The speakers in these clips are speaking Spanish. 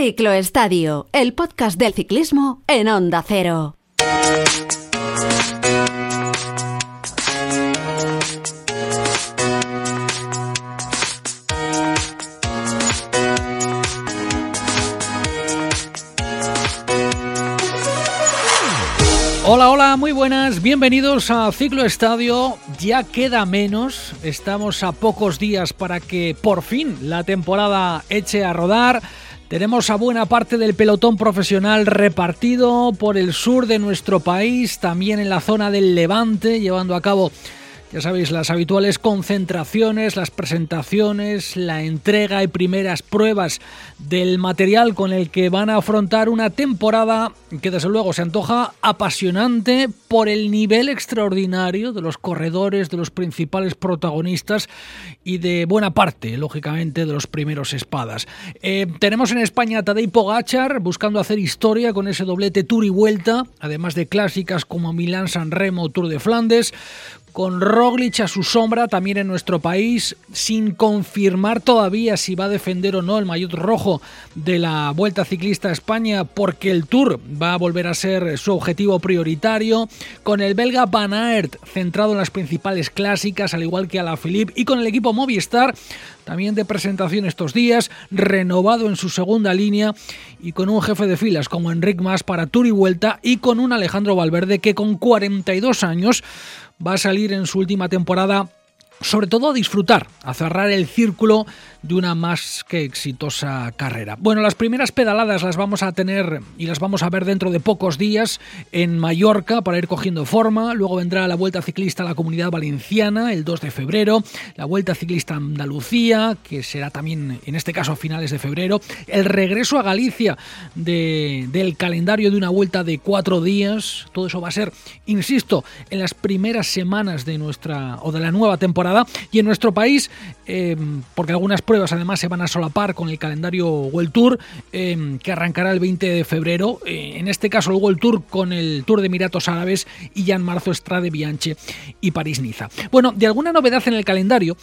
Ciclo Estadio, el podcast del ciclismo en Onda Cero. Hola, hola, muy buenas, bienvenidos a Ciclo Estadio. Ya queda menos, estamos a pocos días para que por fin la temporada eche a rodar. Tenemos a buena parte del pelotón profesional repartido por el sur de nuestro país, también en la zona del Levante, llevando a cabo ya sabéis, las habituales concentraciones, las presentaciones, la entrega y primeras pruebas del material con el que van a afrontar una temporada que desde luego se antoja apasionante por el nivel extraordinario de los corredores, de los principales protagonistas y de buena parte, lógicamente, de los primeros espadas. Eh, tenemos en España a Tadej Pogachar buscando hacer historia con ese doblete Tour y Vuelta, además de clásicas como Milán-San Remo, Tour de Flandes con Roglic a su sombra también en nuestro país, sin confirmar todavía si va a defender o no el maillot rojo de la Vuelta Ciclista a España, porque el Tour va a volver a ser su objetivo prioritario, con el belga Van Aert centrado en las principales clásicas, al igual que a la Philippe, y con el equipo Movistar también de presentación estos días, renovado en su segunda línea y con un jefe de filas como Enric Mas para Tour y Vuelta y con un Alejandro Valverde que con 42 años va a salir en su última temporada sobre todo a disfrutar, a cerrar el círculo de una más que exitosa carrera. Bueno, las primeras pedaladas las vamos a tener y las vamos a ver dentro de pocos días en Mallorca para ir cogiendo forma. Luego vendrá la Vuelta Ciclista a la Comunidad Valenciana el 2 de febrero, la Vuelta Ciclista a Andalucía, que será también en este caso a finales de febrero, el regreso a Galicia del calendario de una vuelta de cuatro días. Todo eso va a ser, insisto, en las primeras semanas de nuestra o de la nueva temporada y en nuestro país, eh, porque algunas pruebas además se van a solapar con el calendario World Tour em, que arrancará el 20 de febrero. Eh, en este caso el World Tour con el Tour de Emiratos Árabes y ya en marzo Estrade Bianche y París-Niza. Bueno, de alguna novedad en el calendario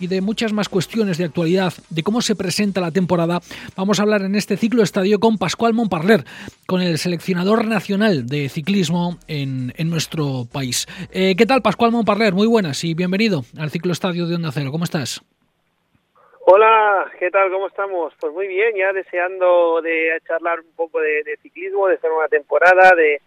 y de muchas más cuestiones de actualidad, de cómo se presenta la temporada, vamos a hablar en este ciclo estadio con Pascual Montparler, con el seleccionador nacional de ciclismo en, nuestro país. Eh, ¿Qué tal, Pascual Montparler? Muy buenas y bienvenido al ciclo estadio de Onda Cero. ¿Cómo estás? Hola, ¿qué tal? ¿Cómo estamos? Pues muy bien, ya deseando de charlar un poco de, ciclismo, de hacer una temporada, de,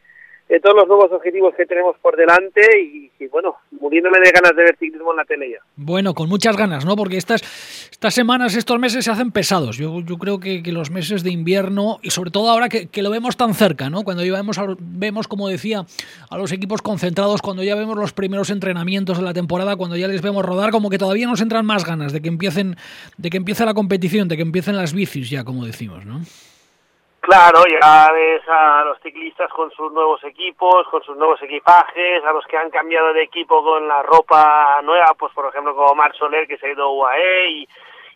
de todos los nuevos objetivos que tenemos por delante y, bueno, muriéndome de ganas de ver ciclismo en la tele ya. Bueno, con muchas ganas, ¿no? Porque estas, estas semanas, estos meses se hacen pesados. Yo, yo creo que, que los meses de invierno y sobre todo ahora que, que, lo vemos tan cerca, ¿no? Cuando ya vemos, vemos, como decía, a los equipos concentrados, cuando ya vemos los primeros entrenamientos de la temporada, cuando ya les vemos rodar, como que todavía nos entran más ganas de que empiecen, de que empiece la competición, de que empiecen las bicis ya, como decimos, ¿no? Claro, ya ves a los ciclistas con sus nuevos equipos, con sus nuevos equipajes, a los que han cambiado de equipo con la ropa nueva, pues por ejemplo como Marc Soler que se ha ido a UAE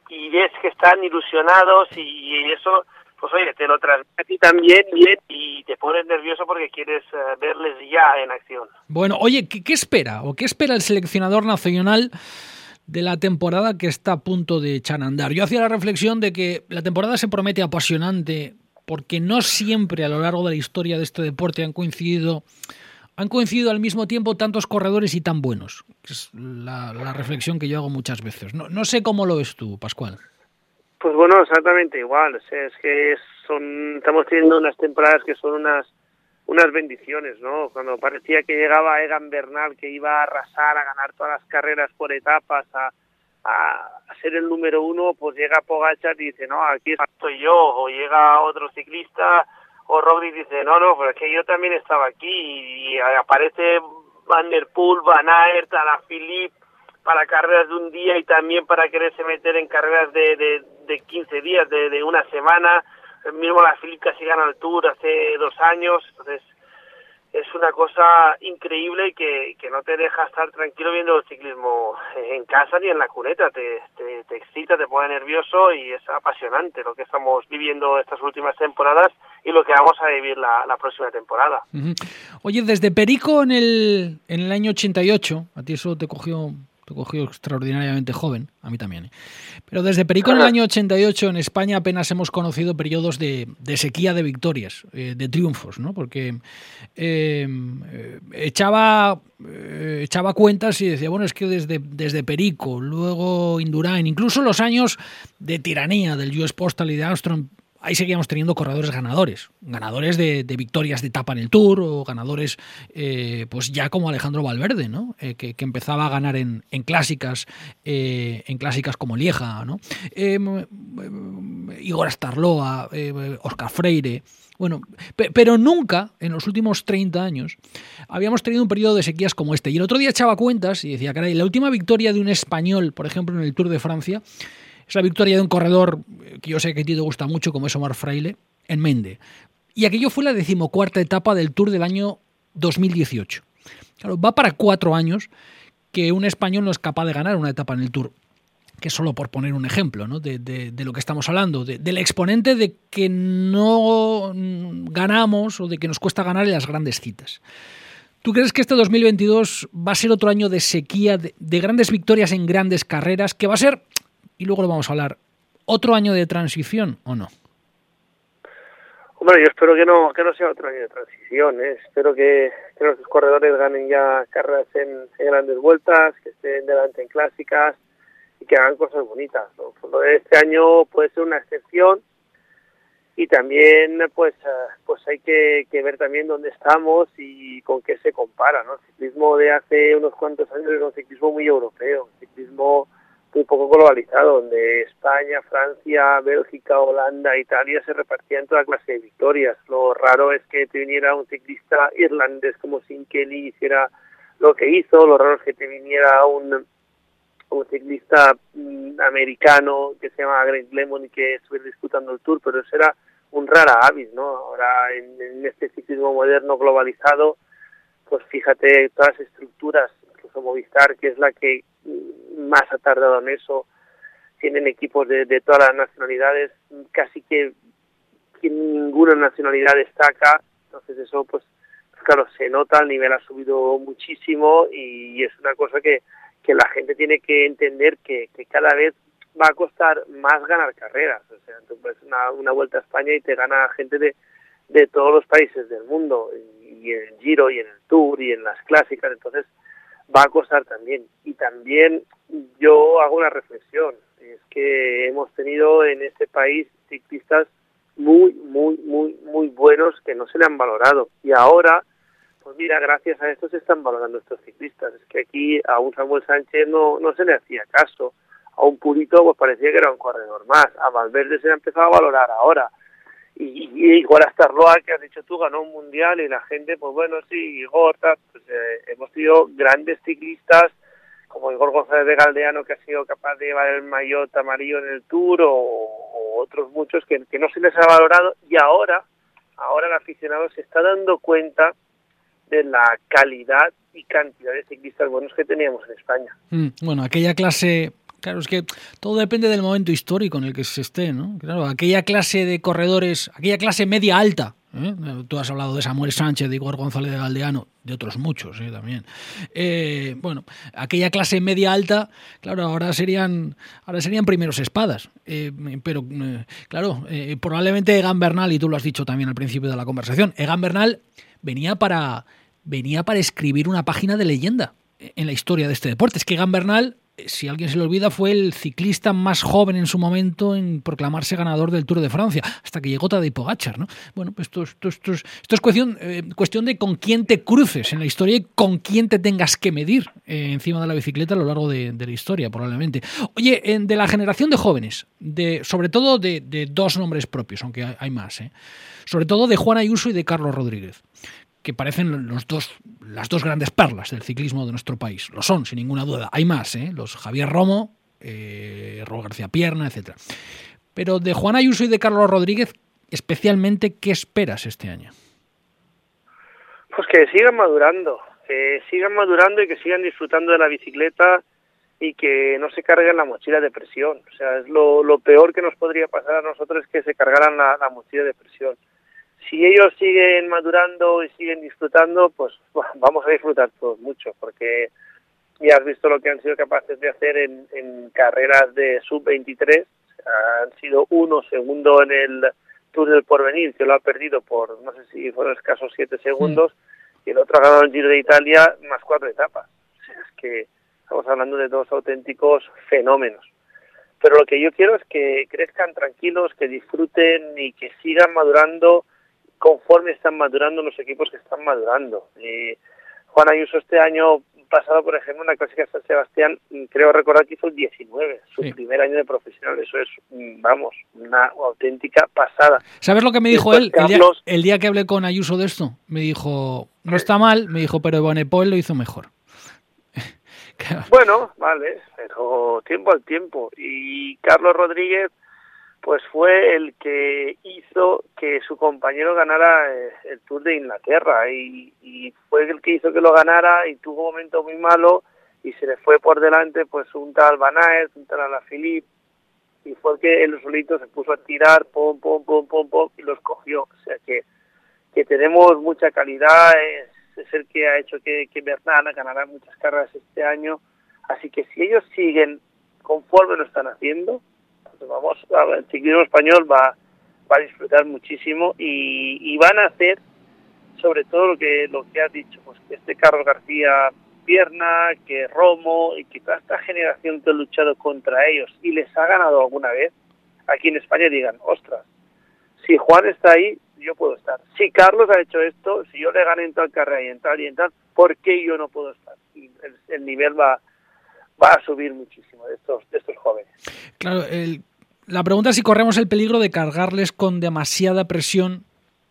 y, ves que están ilusionados y, eso, pues oye, te lo transmite a ti también bien y te pones nervioso porque quieres eh, verles ya en acción. Bueno, oye, ¿qué, ¿qué espera o qué espera el seleccionador nacional? de la temporada que está a punto de echar a andar. Yo hacía la reflexión de que la temporada se promete apasionante, porque no siempre a lo largo de la historia de este deporte han coincidido han coincidido al mismo tiempo tantos corredores y tan buenos. Es la, reflexión que yo hago muchas veces. No, no sé cómo lo ves tú, Pascual. Pues bueno, exactamente igual. es que son, estamos teniendo unas temporadas que son unas unas bendiciones, ¿no? Cuando parecía que llegaba Egan Bernal, que iba a arrasar, a ganar todas las carreras por etapas, a, a, ser el número uno, pues llega Pogachar y dice, no, aquí estoy yo, o llega otro ciclista, o Roglic dice, no, no, pero es que yo también estaba aquí, y, aparece Van der Poel, Van Aert, Philippe, para carreras de un día y también para quererse meter en carreras de, de, de 15 días, de, de una semana, el mismo la Philippe casi gana el Tour hace dos años, entonces es una cosa increíble que, que no te deja estar tranquilo viendo el ciclismo en casa ni en la cuneta, te, te, excita, te pone nervioso y es apasionante lo que estamos viviendo estas últimas temporadas y lo que vamos a vivir la, la próxima temporada. Oye, desde Perico en el, en el año 88, a ti eso te cogió Te cogió extraordinariamente joven, a mí también. ¿eh? Pero desde Perico en el año 88 en España apenas hemos conocido periodos de, sequía de victorias, eh, de triunfos, ¿no? Porque eh, echaba, echaba cuentas y decía, bueno, es que desde, desde Perico, luego Indurain, incluso los años de tiranía del US Postal y de Armstrong, ahí seguíamos teniendo corredores ganadores, ganadores de, victorias de etapa en el Tour o ganadores, eh, pues ya como Alejandro Valverde, ¿no? Eh, que, empezaba a ganar en, clásicas, eh, en clásicas como Lieja, ¿no? Igor Astarloa, Oscar Freire. Bueno, pero nunca en los últimos 30 años habíamos tenido un periodo de sequías como este. Y el otro día echaba cuentas y decía, caray, la última victoria de un español, por ejemplo, en el Tour de Francia, es la victoria de un corredor que yo sé que a ti te gusta mucho, como es Omar Fraile, en Mende. Y aquello fue la decimocuarta etapa del Tour del año 2018. Claro, va para cuatro años que un español no es capaz de ganar una etapa en el Tour. Que solo por poner un ejemplo ¿no? de, lo que estamos hablando, del exponente de que no ganamos o de que nos cuesta ganar en las grandes citas. ¿Tú crees que este 2022 va a ser otro año de sequía, de, grandes victorias en grandes carreras, que va a ser y luego lo vamos a hablar. ¿Otro año de transición o no? Hombre, yo espero que no que no sea otro año de transición. ¿eh? Espero que, que, nuestros corredores ganen ya carreras en, grandes vueltas, que estén delante en clásicas y que hagan cosas bonitas. Este año puede ser una excepción y también pues eh, pues hay que, que, ver también dónde estamos y con qué se compara. ¿no? El ciclismo de hace unos cuantos años era un ciclismo muy europeo, un ciclismo muy poco globalizado, donde España, Francia, Bélgica, Holanda, Italia se repartían toda clase de victorias. Lo raro es que te viniera un ciclista irlandés como Sin Kelly hiciera lo que hizo, lo raro es que te viniera un, un ciclista mm, americano que se llama Greg Lemon y que estuviera disputando el Tour, pero eso era un rara avis, ¿no? Ahora en, en este ciclismo moderno globalizado, pues fíjate todas las estructuras, incluso Movistar, que es la que más ha tardado en eso. Tienen equipos de, de todas las nacionalidades, casi que, ninguna nacionalidad destaca. Entonces eso, pues, claro, se nota, el nivel ha subido muchísimo y es una cosa que, que la gente tiene que entender que, que cada vez va a costar más ganar carreras. O sea, puedes una, una vuelta a España y te gana gente de, de todos los países del mundo, y en el Giro, y en el Tour, y en las clásicas. Entonces, va a costar también. Y también yo hago una reflexión, es que hemos tenido en este país ciclistas muy, muy, muy, muy buenos que no se le han valorado. Y ahora, pues mira, gracias a esto se están valorando estos ciclistas. Es que aquí a un Samuel Sánchez no, no se le hacía caso. A un Purito pues parecía que era un corredor más. A Valverde se le ha empezado a valorar ahora y, igual hasta Roa que has dicho tú ganó un mundial y la gente pues bueno sí Igor pues eh, hemos tenido grandes ciclistas como Igor González de Galdeano que ha sido capaz de llevar el maillot amarillo en el Tour o, otros muchos que, que, no se les ha valorado y ahora ahora el aficionado se está dando cuenta de la calidad y cantidad de ciclistas buenos que teníamos en España. Mm, bueno, aquella clase Claro, es que todo depende del momento histórico en el que se esté, ¿no? Claro, aquella clase de corredores, aquella clase media alta, ¿eh? tú has hablado de Samuel Sánchez, de Igor González de Galdeano, de otros muchos ¿eh? también. Eh, bueno, aquella clase media alta, claro, ahora serían, ahora serían primeros espadas. pero, claro, probablemente Egan Bernal, y tú lo has dicho también al principio de la conversación, Egan Bernal venía para, venía para escribir una página de leyenda en la historia de este deporte. Es que Egan Bernal si alguien se le olvida, fue el ciclista más joven en su momento en proclamarse ganador del Tour de Francia, hasta que llegó Tadej Pogacar, ¿no? Bueno, pues esto, esto, esto, es cuestión, eh, cuestión de con quién te cruces en la historia y con quién te tengas que medir eh, encima de la bicicleta a lo largo de, la historia, probablemente. Oye, de la generación de jóvenes, de, sobre todo de, dos nombres propios, aunque hay, más, ¿eh? sobre todo de Juan Ayuso y de Carlos Rodríguez que parecen los dos, las dos grandes perlas del ciclismo de nuestro país. Lo son, sin ninguna duda. Hay más, ¿eh? los Javier Romo, eh, García Pierna, etc. Pero de Juan Ayuso y de Carlos Rodríguez, especialmente, ¿qué esperas este año? Pues que sigan madurando, sigan madurando y que sigan disfrutando de la bicicleta y que no se carguen la mochila de presión. O sea, es lo, peor que nos podría pasar a nosotros es que se cargaran la mochila de presión si ellos siguen madurando y siguen disfrutando, pues vamos a disfrutar todos mucho, porque y has visto lo que han sido capaces de hacer en, en carreras de sub-23. Han sido uno segundo en el Tour del Porvenir, que lo ha perdido por, no sé si fueron escasos siete segundos, y el otro ha ganado el Giro de Italia más cuatro etapas. O sea, es que estamos hablando de dos auténticos fenómenos. Pero lo que yo quiero es que crezcan tranquilos, que disfruten y que sigan madurando conforme están madurando los equipos que están madurando. Y Juan Ayuso este año pasado, por ejemplo, en la clásica San Sebastián, creo recordar que hizo el 19, su primer año de profesional. Eso es, vamos, una auténtica pasada. ¿Sabes lo que me dijo él el día, el día, que hablé con Ayuso de esto? Me dijo, no está mal, me dijo, pero Bonepol lo hizo mejor. bueno, vale, pero tiempo al tiempo. Y Carlos Rodríguez pues fue el que hizo que su compañero ganara eh, el Tour de Inglaterra y, fue el que hizo que lo ganara y tuvo un momento muy malo y se le fue por delante pues un tal Van un tal Alaphilippe y fue el que él solito se puso a tirar, pom, pom, pom, pom, pom y los cogió. O sea que, que tenemos mucha calidad, es, el que ha hecho que, que Bernal ganará muchas carreras este año. Así que si ellos siguen conforme lo están haciendo, vamos, el ciclismo español va, va a disfrutar muchísimo y, van a hacer sobre todo lo que lo que has dicho, pues que este Carlos García Pierna, que Romo y que toda esta generación que ha luchado contra ellos y les ha ganado alguna vez, aquí en España digan, ostras, si Juan está ahí, yo puedo estar. Si Carlos ha hecho esto, si yo le gané en tal carrera y en tal y en tal, ¿por qué yo no puedo estar? Y el, nivel va, va a subir muchísimo de estos, estos jóvenes. Claro, el, la pregunta es si corremos el peligro de cargarles con demasiada presión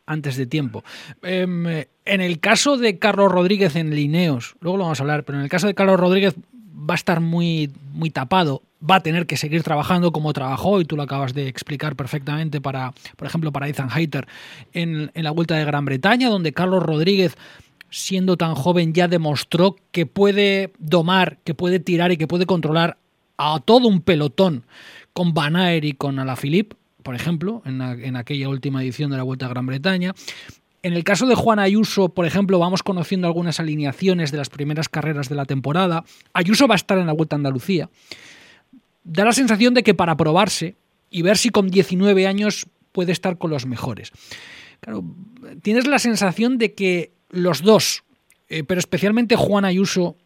antes de tiempo. Em, en el caso de Carlos Rodríguez en Lineos, luego lo vamos a hablar, pero en el caso de Carlos Rodríguez va a estar muy, muy tapado, va a tener que seguir trabajando como trabajó, y tú lo acabas de explicar perfectamente para, por ejemplo, para Ethan Hayter en, en la Vuelta de Gran Bretaña, donde Carlos Rodríguez siendo tan joven ya demostró que puede domar, que puede tirar y que puede controlar a todo un pelotón con Van y con Alaphilippe, por ejemplo, en, aquella última edición de la Vuelta a Gran Bretaña. En el caso de Juan Ayuso, por ejemplo, vamos conociendo algunas alineaciones de las primeras carreras de la temporada. Ayuso va a estar en la Vuelta a Andalucía. Da la sensación de que para probarse y ver si con 19 años puede estar con los mejores. Claro, tienes la sensación de que los dos, eh, pero especialmente Juan Ayuso,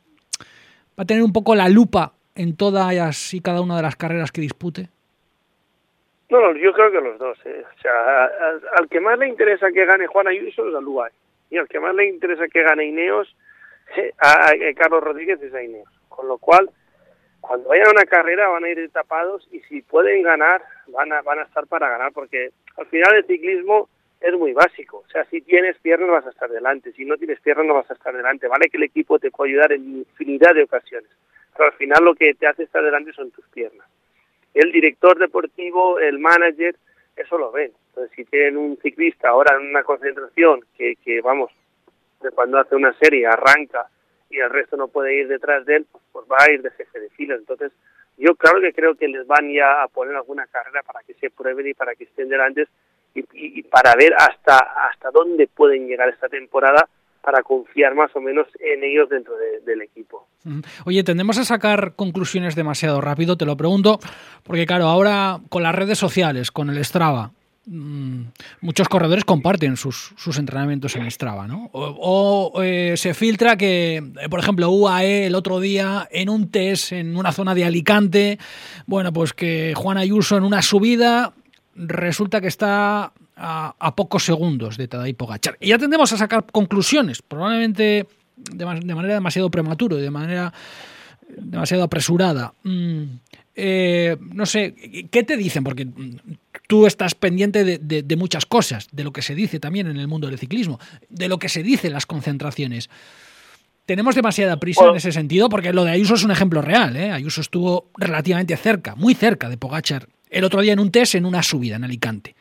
va a tener un poco la lupa en todas y cada una de las carreras que dispute? No, yo creo que los dos. ¿eh? O sea, al, que más le interesa que gane Juan Ayuso es a Luay. Y al que más le interesa que gane Ineos, eh, a, Carlos Rodríguez es a Ineos. Con lo cual, cuando vayan a una carrera van a ir tapados y si pueden ganar, van a, van a estar para ganar. Porque al final el ciclismo es muy básico. O sea, si tienes piernas vas a estar delante. Si no tienes piernas no vas a estar delante. Vale que el equipo te puede ayudar en infinidad de ocasiones pero al final lo que te hace estar delante son tus piernas. El director deportivo, el manager, eso lo ven. Entonces, si tienen un ciclista ahora en una concentración que, que vamos, de cuando hace una serie arranca y el resto no puede ir detrás de él, pues va a ir de jefe de fila. Entonces, yo claro que creo que les van ya a poner alguna carrera para que se prueben y para que estén delante y, y, para ver hasta, hasta dónde pueden llegar esta temporada para confiar más o menos en ellos dentro del equipo. Oye, tendemos a sacar conclusiones demasiado rápido, te lo pregunto, porque claro, ahora con las redes sociales, con el Strava, mm, muchos corredores comparten sus, entrenamientos en Strava, ¿no? O, eh, se filtra que, eh, por ejemplo, UAE el otro día en un test en una zona de Alicante, bueno, pues que Juan Ayuso en una subida resulta que está a, pocos segundos de Tadej Pogachar. Y ya tendemos a sacar conclusiones, probablemente de, manera demasiado prematura, de manera demasiado apresurada. Mm, eh, no sé, ¿qué te dicen? Porque tú estás pendiente de, muchas cosas, de lo que se dice también en el mundo del ciclismo, de lo que se dice en las concentraciones. Tenemos demasiada prisa en ese sentido, porque lo de Ayuso es un ejemplo real. ¿eh? Ayuso estuvo relativamente cerca, muy cerca de Pogachar, el otro día en un test en una subida en Alicante.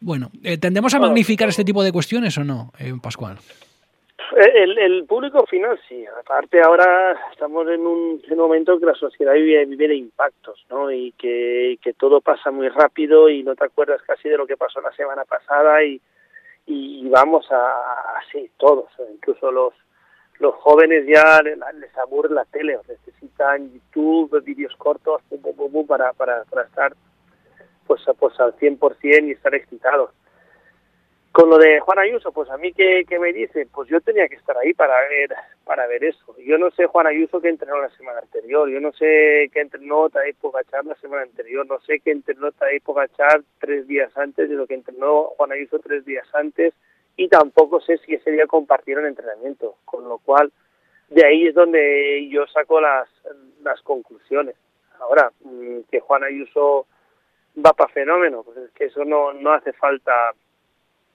Bueno, eh, ¿tendemos a magnificar este tipo de cuestiones o no, eh, Pascual? Eh, el, público final sí. Aparte ahora estamos en un, momento que la sociedad vive, vive, de impactos, ¿no? Y que, que todo pasa muy rápido y no te acuerdas casi de lo que pasó la semana pasada y, y, vamos a, así todos, incluso los los jóvenes ya les aburre la tele, necesitan YouTube, vídeos cortos, para, para, para estar pues, pues al 100% y estar excitados. Con lo de Juan Ayuso, pues a mí que, me dice, pues yo tenía que estar ahí para ver para ver eso. Yo no sé Juan Ayuso que entrenó la semana anterior, yo no sé qué entrenó Tadej Pogachar la semana anterior, no sé qué entrenó Tadej Pogachar tres días antes de lo que entrenó Juan Ayuso tres días antes y tampoco sé si ese día compartieron entrenamiento, con lo cual de ahí es donde yo saco las, las conclusiones. Ahora, mm, que Juan Ayuso va para fenómeno, pues es que eso no, no hace falta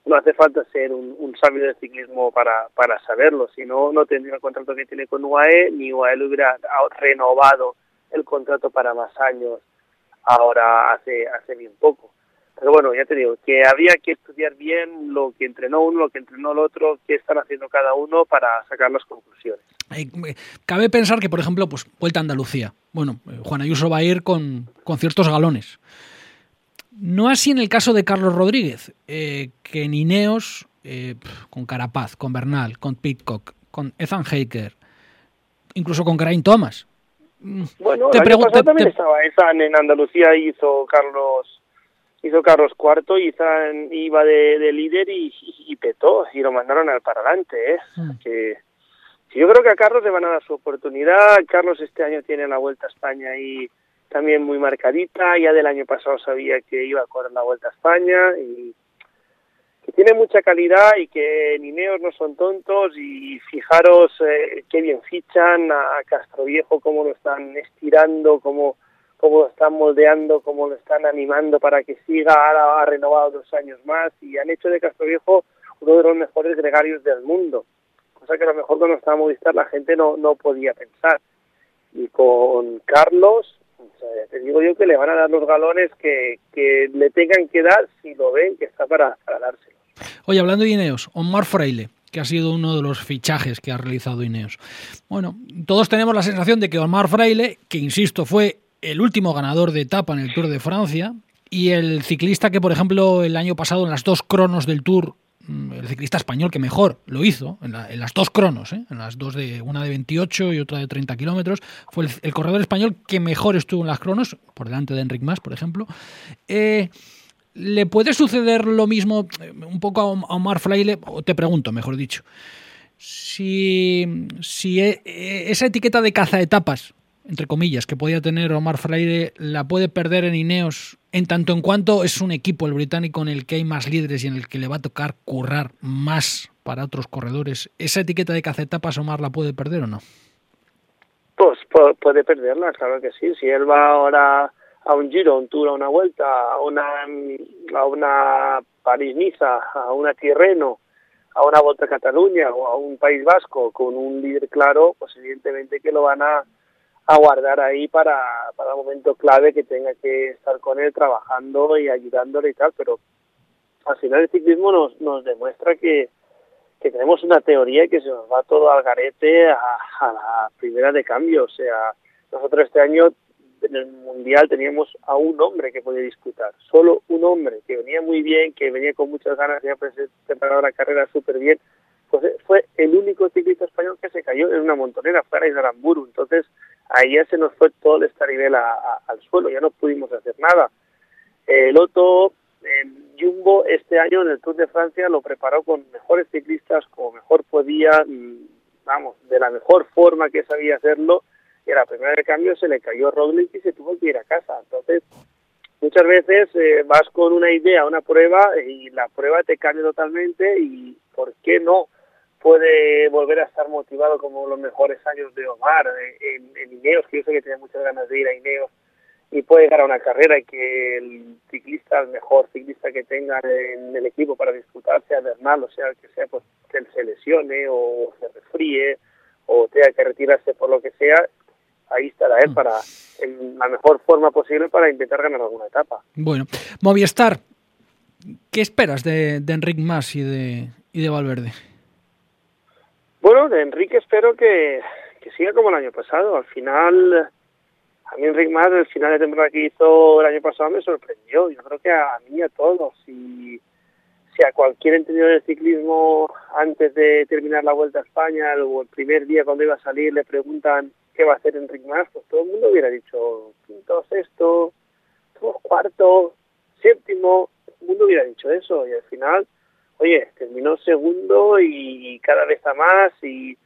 no hace falta ser un, un sabio de ciclismo para, para saberlo, si no, no tendría el contrato que tiene con UAE, ni UAE le hubiera renovado el contrato para más años ahora hace, hace bien poco. Pero bueno, ya te digo, que había que estudiar bien lo que entrenó uno, lo que entrenó el otro, qué están haciendo cada uno para sacar las conclusiones. Cabe pensar que, por ejemplo, pues Vuelta a Andalucía. Bueno, eh, Juan Ayuso va a ir con, con ciertos galones. No así en el caso de Carlos Rodríguez, eh, que en Ineos, eh, con Carapaz, con Bernal, con Pitcock, con Ethan Haker, incluso con Geraint Thomas. Bueno, te el también estaba Ethan en Andalucía, hizo Carlos hizo Carlos IV y Ethan iba de, líder y, petó y lo mandaron al para adelante. ¿eh? Mm. Que, yo creo que a Carlos le van a dar su oportunidad. Carlos este año tiene la Vuelta a España y también muy marcadita, ya del año pasado sabía que iba a correr la Vuelta a España y que tiene mucha calidad y que Nineos no son tontos. Y fijaros eh, qué bien fichan a Castro Viejo, cómo lo están estirando, cómo, cómo lo están moldeando, cómo lo están animando para que siga, ahora ha renovado dos años más y han hecho de Castro Viejo uno de los mejores gregarios del mundo, cosa que a lo mejor cuando estaba Movistar la gente no, no podía pensar. Y con Carlos, te digo yo que le van a dar los galones que, le tengan que dar si lo ven que está para, para. Oye, hablando de Ineos, Omar Fraile, que ha sido uno de los fichajes que ha realizado Ineos. Bueno, todos tenemos la sensación de que Omar Fraile, que insisto, fue el último ganador de etapa en el Tour de Francia, y el ciclista que, por ejemplo, el año pasado en las dos cronos del Tour el ciclista español que mejor lo hizo en, las dos cronos, ¿eh? en las dos de una de 28 y otra de 30 kilómetros, fue el, corredor español que mejor estuvo en las cronos, por delante de Enric Mas, por ejemplo. Eh, ¿Le puede suceder lo mismo eh, un poco a Omar Fraile? O te pregunto, mejor dicho, si, si esa etiqueta de caza etapas entre comillas, que podía tener Omar Freire, la puede perder en Ineos en tanto en cuanto es un equipo, el británico, en el que hay más líderes y en el que le va a tocar currar más para otros corredores. ¿Esa etiqueta de cacetapas Omar la puede perder o no? Pues puede perderla, claro que sí. Si él va ahora a un Giro, a un Tour, a una Vuelta, a una, a una París-Niza, a una Tirreno, a una Vuelta a Cataluña o a un País Vasco con un líder claro, pues evidentemente que lo van a a guardar ahí para, para el momento clave que tenga que estar con él trabajando y ayudándole y tal, pero al final el ciclismo nos, nos demuestra que, que tenemos una teoría que se nos va todo al garete a, a la primera de cambio, o sea, nosotros este año en el mundial teníamos a un hombre que podía disputar, solo un hombre que venía muy bien, que venía con muchas ganas, había preparado la carrera súper bien, pues fue el único ciclista español que se cayó en una montonera, fuera de Aramburu, entonces ahí ya se nos fue todo el nivel al suelo, ya no pudimos hacer nada. El otro, Jumbo, este año en el Tour de Francia lo preparó con mejores ciclistas, como mejor podía, mm, vamos, de la mejor forma que sabía hacerlo, y a la primera de cambio se le cayó Roglic y se tuvo que ir a casa. Entonces, muchas veces eh, vas con una idea, una prueba, y la prueba te cambia totalmente, y ¿por qué no? Puede volver a estar motivado como los mejores años de Omar en, en Ineos, que yo sé que tiene muchas ganas de ir a Ineos y puede llegar a una carrera y que el ciclista, el mejor ciclista que tenga en el equipo para disputar, sea Bernal o sea que sea, pues que él se lesione o se resfríe o tenga que retirarse por lo que sea, ahí estará él para en la mejor forma posible para intentar ganar alguna etapa. Bueno, Movistar, ¿qué esperas de, de Enric Mas y de, y de Valverde? Bueno, de Enrique espero que, que siga como el año pasado. Al final, a mí Enrique más el final de temporada que hizo el año pasado me sorprendió. Yo creo que a mí a todos. Si, si a cualquier entendido del ciclismo antes de terminar la Vuelta a España o el primer día cuando iba a salir le preguntan qué va a hacer Enric Mas, pues todo el mundo hubiera dicho quinto, sexto, cuarto, séptimo, todo el mundo hubiera dicho eso y al final, oye, terminó segundo y cada vez a más y,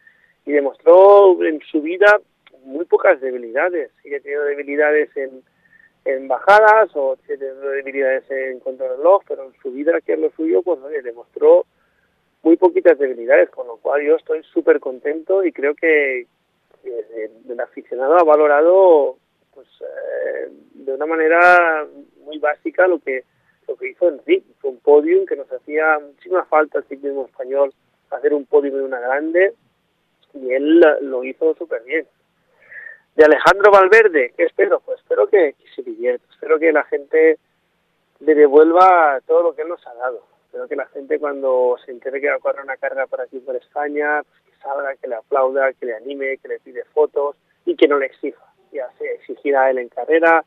y demostró en su vida muy pocas debilidades. Sigue teniendo debilidades en, en bajadas o tiene debilidades en contrarreloj, pero en su vida, que es lo suyo, pues oye, demostró muy poquitas debilidades, con lo cual yo estoy súper contento y creo que, el aficionado ha valorado pues eh, de una manera muy básica lo que lo que hizo Enrique, fue un podium que nos hacía muchísima falta al ciclismo español hacer un podium de una grande y él lo hizo súper bien. De Alejandro Valverde, ¿qué espero? Pues espero que, se divierta, espero que la gente le devuelva todo lo que él nos ha dado. Espero que la gente cuando se entere que va a correr una carrera por aquí por España, pues que salga, que le aplauda, que le anime, que le pide fotos y que no le exija. Ya se exigirá a él en carrera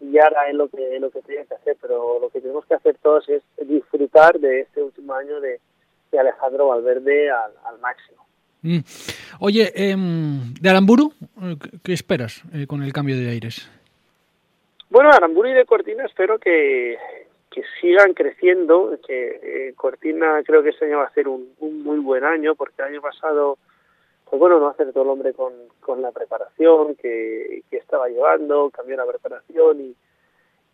y hará él lo que, lo que que hacer, pero lo que tenemos que hacer todos es disfrutar de este último año de, Alejandro Valverde al, máximo. Mm. Oye, em, de Aramburu, ¿qué esperas eh, con el cambio de aires? Bueno, Aramburu y de Cortina espero que, que sigan creciendo, que eh, Cortina creo que este año va a ser un, muy buen año, porque el año pasado, pues bueno, no todo el hombre con, con la preparación que, que estaba llevando, cambió la preparación y,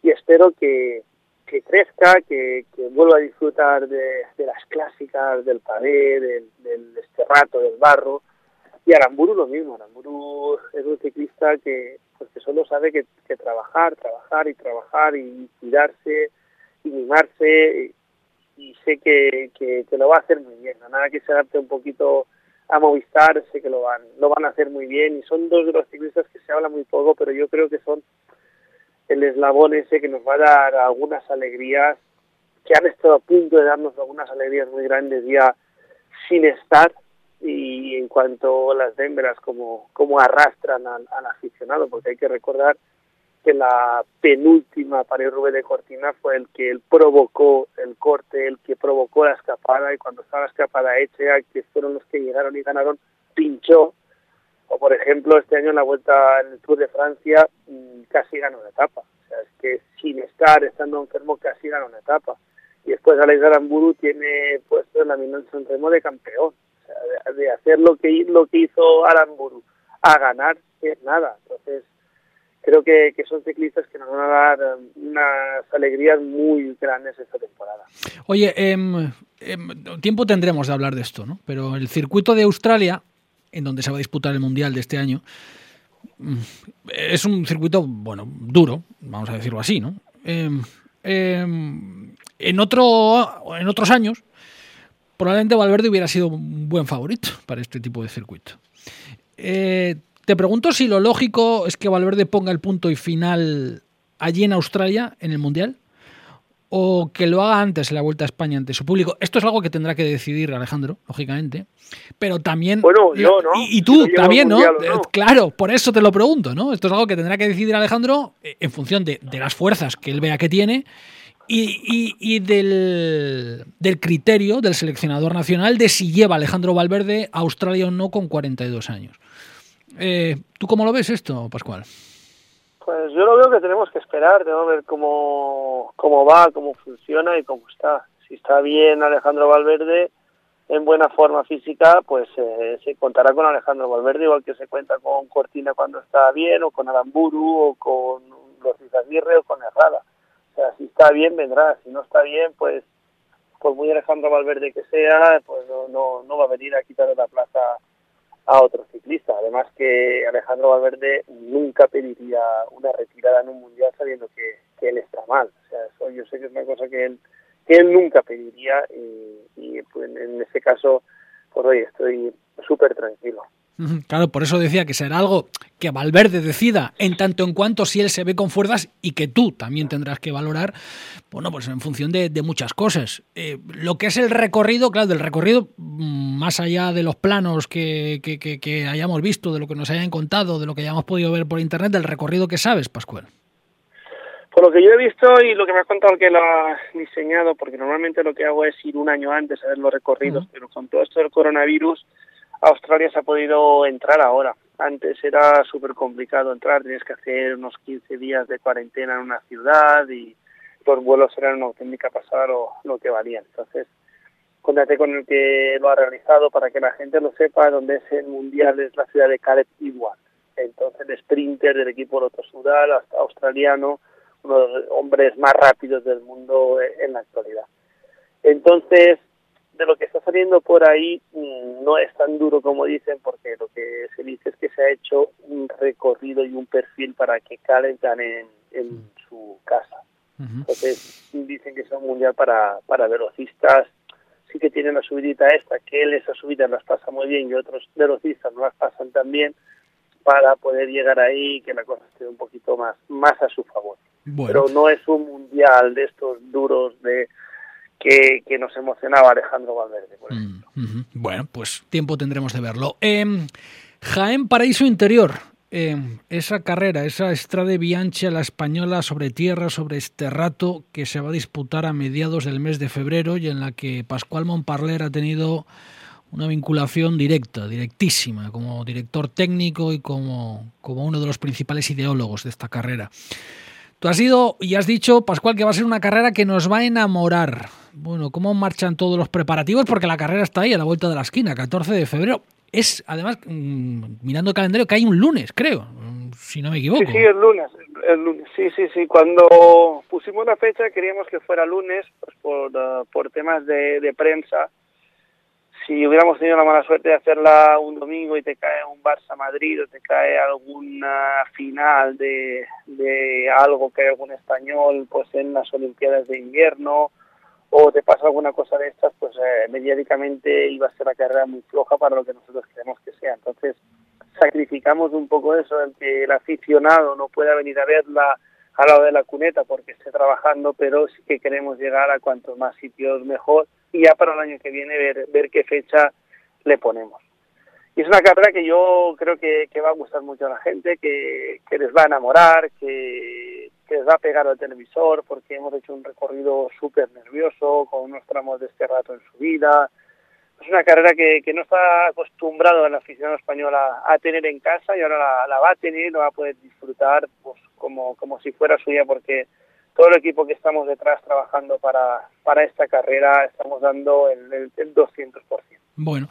espero que, que crezca, que, que, vuelva a disfrutar de, las clásicas, del pavé, del, del esterrato, del barro. Y Aramburu lo mismo, Aramburu es un ciclista que, pues que solo sabe que, que trabajar, trabajar y trabajar y cuidarse y mimarse y, sé que, que, lo va a hacer muy bien. Nada que se adapte un poquito a Movistar, sé que lo van, lo van a hacer muy bien y son dos de los ciclistas que se habla muy poco, pero yo creo que son el eslabón ese que nos va a dar algunas alegrías, que han estado a punto de darnos algunas alegrías muy grandes ya sin estar y en cuanto a las hembras como, como arrastran al aficionado, porque hay que recordar que la penúltima pared Rubén de Cortina fue el que provocó el corte, el que provocó la escapada y cuando estaba la escapada hecha, que fueron los que llegaron y ganaron, pinchó. O por ejemplo, este año en la vuelta en el Tour de Francia mm, casi ganó una etapa. O sea, es que sin estar, estando enfermo, casi ganó una etapa. Y después Alex Aramburu tiene puesto en la Milan San Remo de campeón. O sea, de, hacer lo que, lo que hizo Aramburu a ganar es nada. Entonces, creo que, son ciclistas que nos van a dar um, unas alegrías muy grandes esta temporada. Oye, em, em, tiempo tendremos de hablar de esto, ¿no? Pero el circuito de Australia, en donde se va a disputar el Mundial de este año, mm, es un circuito, bueno, duro, vamos a decirlo así, ¿no? Em, en, otro, en otros años, probablemente Valverde hubiera sido un buen favorito para este tipo de circuito. Eh, te pregunto si lo lógico es que Valverde ponga el punto y final allí en Australia, en el Mundial, o que lo haga antes en la Vuelta a España ante su público. Esto es algo que tendrá que decidir Alejandro, lógicamente, pero también... Bueno, yo, ¿no? Y, tú también, ¿no? Claro, por eso te lo pregunto, ¿no? Esto es algo que tendrá que decidir Alejandro eh, en función de, las fuerzas que él vea que tiene y, del, del, criterio del seleccionador nacional de si lleva Alejandro Valverde a Australia o no con 42 años. Eh, ¿Tú cómo lo ves esto, Pascual? Pues yo lo veo que tenemos que esperar, tenemos que ver cómo, cómo va, cómo funciona y cómo está. Si está bien Alejandro Valverde, en buena forma física, pues eh, se contará con Alejandro Valverde, igual que se cuenta con Cortina cuando está bien, o con Aramburu, o con los Izaguirre, o con Herrada. O sea, si está bien, vendrá. Si no está bien, pues por muy Alejandro Valverde que sea, pues no, no, no va a venir a quitar la plaza a otro ciclista. Además que Alejandro Valverde nunca pediría una retirada en un mundial sabiendo que, él está mal. O sea, eso yo sé que es una cosa que él, que él nunca pediría y, pues, en ese caso, por hoy estoy súper tranquilo. Claro, por eso decía que será algo que Valverde decida en tanto en cuanto si él se ve con fuerzas y que tú también tendrás que valorar, bueno, pues en función de, muchas cosas. Eh, lo que es el recorrido, claro, del recorrido, mm, más allá de los planos que, que, hayamos visto, de lo que nos hayan contado, de lo que hayamos podido ver por internet, del recorrido que sabes, Pascual. Por lo que yo he visto y lo que me ha contado que lo ha diseñado, porque normalmente lo que hago es ir un año antes a ver los recorridos, pero con todo esto del coronavirus, Australia se ha podido entrar ahora. Antes era súper complicado entrar, tenías que hacer unos 15 días de cuarentena en una ciudad y los vuelos eran una auténtica pasada lo, lo que valían. Entonces, contate con el que lo ha realizado para que la gente lo sepa, donde es el mundial es la ciudad de Caleb igual. Entonces, el sprinter del equipo Lotto Sudal, hasta australiano, uno de los hombres más rápidos del mundo en la actualidad. Entonces, de lo que está saliendo por ahí mm, no es tan duro como dicen, porque lo que se dice es que se ha hecho un recorrido y un perfil para que Caleb gane en, mm. su casa. Entonces, dicen que es un mundial para, para velocistas. Sí que tienen la subidita esta, que él esa subida las pasa muy bien y otros velocistas no las pasan tan bien para poder llegar ahí y que la cosa esté un poquito más, más a su favor. Pero no es un mundial de estos duros de que, nos emocionaba Alejandro Valverde. Mm, bueno, pues tiempo tendremos de verlo. Eh, Jaén Paraíso Interior. Em, esa carrera, esa Estrade Bianchi la española sobre tierra, sobre este rato, que se va a disputar a mediados del mes de febrero y en la que Pascual Montparler ha tenido una vinculación directa, directísima, como director técnico y como, como uno de los principales ideólogos de esta carrera. Tú has ido y has dicho, Pascual, que va a ser una carrera que nos va a enamorar. Bueno, ¿cómo marchan todos los preparativos? Porque la carrera está ahí, a la vuelta de la esquina, 14 de febrero. Es, además, mm, mirando el calendario, que hay un lunes, creo, si no me equivoco. Sí, sí, el lunes, el lunes. Sí, sí, sí. Cuando pusimos la fecha queríamos que fuera lunes, pues por, uh, por temas de, de prensa si hubiéramos tenido la mala suerte de hacerla un domingo y te cae un Barça Madrid o te cae alguna final de, de algo que hay algún español pues en las Olimpiadas de invierno o te pasa alguna cosa de estas, pues eh, mediáticamente iba a ser la carrera muy floja para lo que nosotros queremos que sea. Entonces sacrificamos un poco eso, el que el aficionado no pueda venir a verla al lado de la cuneta porque esté trabajando, pero sí que queremos llegar a cuantos más sitios mejor y ya para el año que viene ver, ver qué fecha le ponemos. Y es una carrera que yo creo que, que va a gustar mucho a la gente, que, que les va a enamorar, que, que, va a pegar al televisor, porque hemos hecho un recorrido súper nervioso, con unos tramos de este rato en su vida. Es una carrera que, que no está acostumbrado el aficionado español a, a, tener en casa y ahora la, la, va a tener lo va a poder disfrutar pues, como, como si fuera suya, porque todo el equipo que estamos detrás trabajando para, para esta carrera estamos dando el, el, el 200%. Bueno,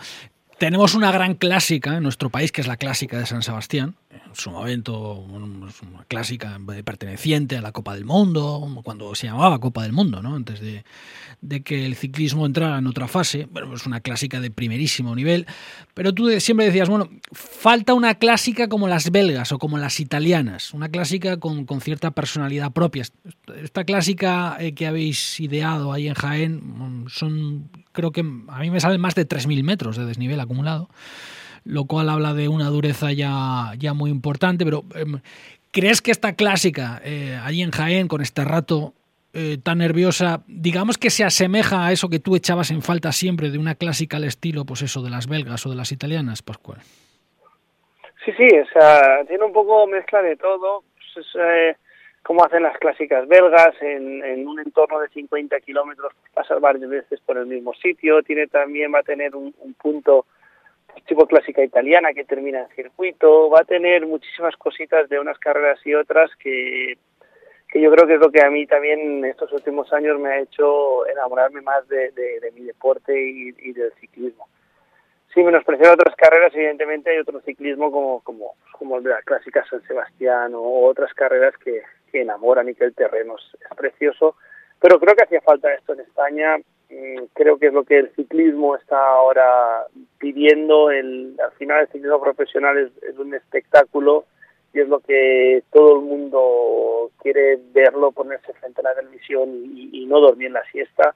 tenemos una gran clásica en nuestro país, que es la clásica de San Sebastián, en su momento una clásica perteneciente a la Copa del Mundo, cuando se llamaba Copa del Mundo, ¿no? antes de, que el ciclismo entrara en otra fase. Bueno, es una clásica de primerísimo nivel, pero tú siempre decías, bueno, falta una clásica como las belgas o como las italianas, una clásica con, con cierta personalidad propia. Esta clásica eh, que habéis ideado ahí en Jaén mm, son creo que a mí me salen más de 3.000 metros de desnivel acumulado, lo cual habla de una dureza ya, ya muy importante, pero eh, ¿crees que esta clásica, eh, allí en Jaén, con este rato eh, tan nerviosa, digamos que se asemeja a eso que tú echabas en falta siempre de una clásica al estilo, pues eso, de las belgas o de las italianas, Pascual? Sí, sí, o sea, tiene un poco mezcla de todo. Pues es, eh, como hacen las clásicas belgas, en, en un entorno de 50 kilómetros, pasas varias veces por el mismo sitio, tiene también, va a tener un, un punto tipo clásica italiana que termina en circuito, va a tener muchísimas cositas de unas carreras y otras que, que yo creo que es lo que a mí también estos últimos años me ha hecho enamorarme más de, de, de mi deporte y, del ciclismo. Sin menospreciar otras carreras, evidentemente hay otro ciclismo como, como, como el de la clásica San Sebastián o otras carreras que, que enamoran y que el terreno es, es precioso. Pero creo que hacía falta esto en España. Mm, creo que es lo que el ciclismo está ahora pidiendo. El, al final el ciclismo profesional es, es un espectáculo y es lo que todo el mundo quiere verlo, ponerse frente a la televisión y, y no dormir en la siesta.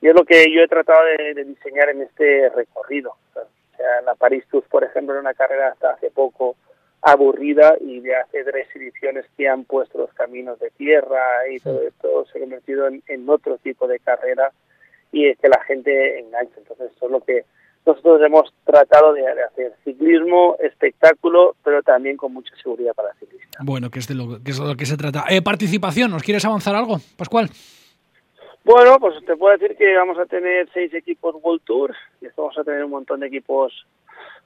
Y es lo que yo he tratado de, de diseñar en este recorrido. O sea, la Paris Tour, por ejemplo, en una carrera hasta hace poco aburrida y de hace tres ediciones que han puesto los caminos de tierra y todo esto se ha convertido en, en otro tipo de carrera y es que la gente engancha. Entonces, eso es lo que nosotros hemos tratado de, hacer ciclismo, espectáculo, pero también con mucha seguridad para el ciclista. Bueno, que es de lo que, es de lo que se trata. Eh, participación, ¿nos quieres avanzar algo, Pascual? Bueno, pues te puedo decir que vamos a tener seis equipos World Tour y vamos a tener un montón de equipos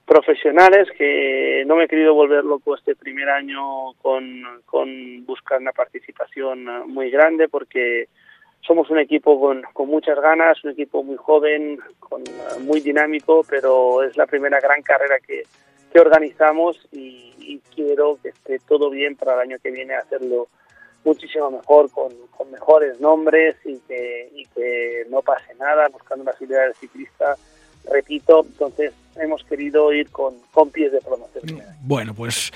profesionales que no me he querido volver loco este primer año con, con buscar una participación muy grande porque somos un equipo con, con muchas ganas, un equipo muy joven, con, muy dinámico, pero es la primera gran carrera que, que organizamos y, quiero que esté todo bien para el año que viene hacerlo muchísimo mejor, con, con mejores nombres y que, no pase nada, buscando la seguridad del ciclista repito, entonces hemos querido ir con, con pies de promoción. Bueno, pues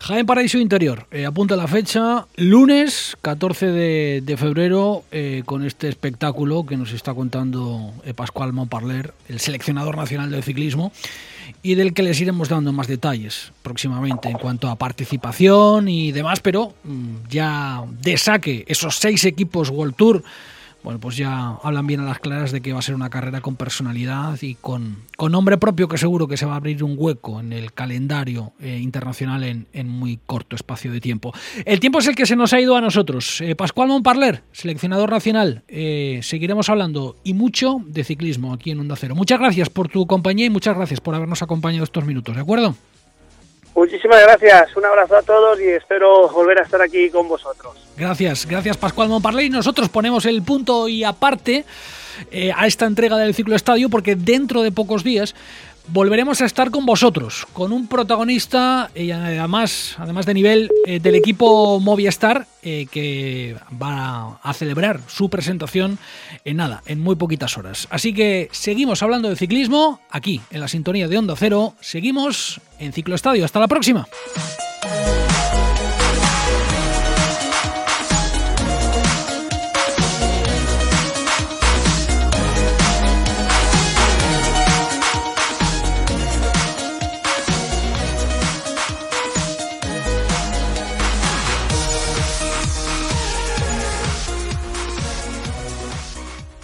Jaén Paraíso Interior, eh, apunta la fecha, lunes 14 de, febrero, eh, con este espectáculo que nos está contando eh, Pascual Montparler, el seleccionador nacional del ciclismo, y del que les iremos dando más detalles próximamente en cuanto a participación y demás, pero mm, ya de saque esos seis equipos World Tour bueno, pues ya hablan bien a las claras de que va a ser una carrera con personalidad y con, con nombre propio que seguro que se va a abrir un hueco en el calendario eh, internacional en, en, muy corto espacio de tiempo. El tiempo es el que se nos ha ido a nosotros. Eh, Pascual Montparler, seleccionador nacional, eh, seguiremos hablando y mucho de ciclismo aquí en Onda Cero. Muchas gracias por tu compañía y muchas gracias por habernos acompañado estos minutos, ¿de acuerdo? Muchísimas gracias, un abrazo a todos y espero volver a estar aquí con vosotros. Gracias, gracias Pascual Montparley. Nosotros ponemos el punto y aparte eh, a esta entrega del ciclo estadio porque dentro de pocos días volveremos a estar con vosotros, con un protagonista y además, además de nivel eh, del equipo Movistar eh, que va a celebrar su presentación en nada, en muy poquitas horas. Así que seguimos hablando de ciclismo aquí en la sintonía de Onda Cero, seguimos en Ciclo Estadio. Hasta la próxima.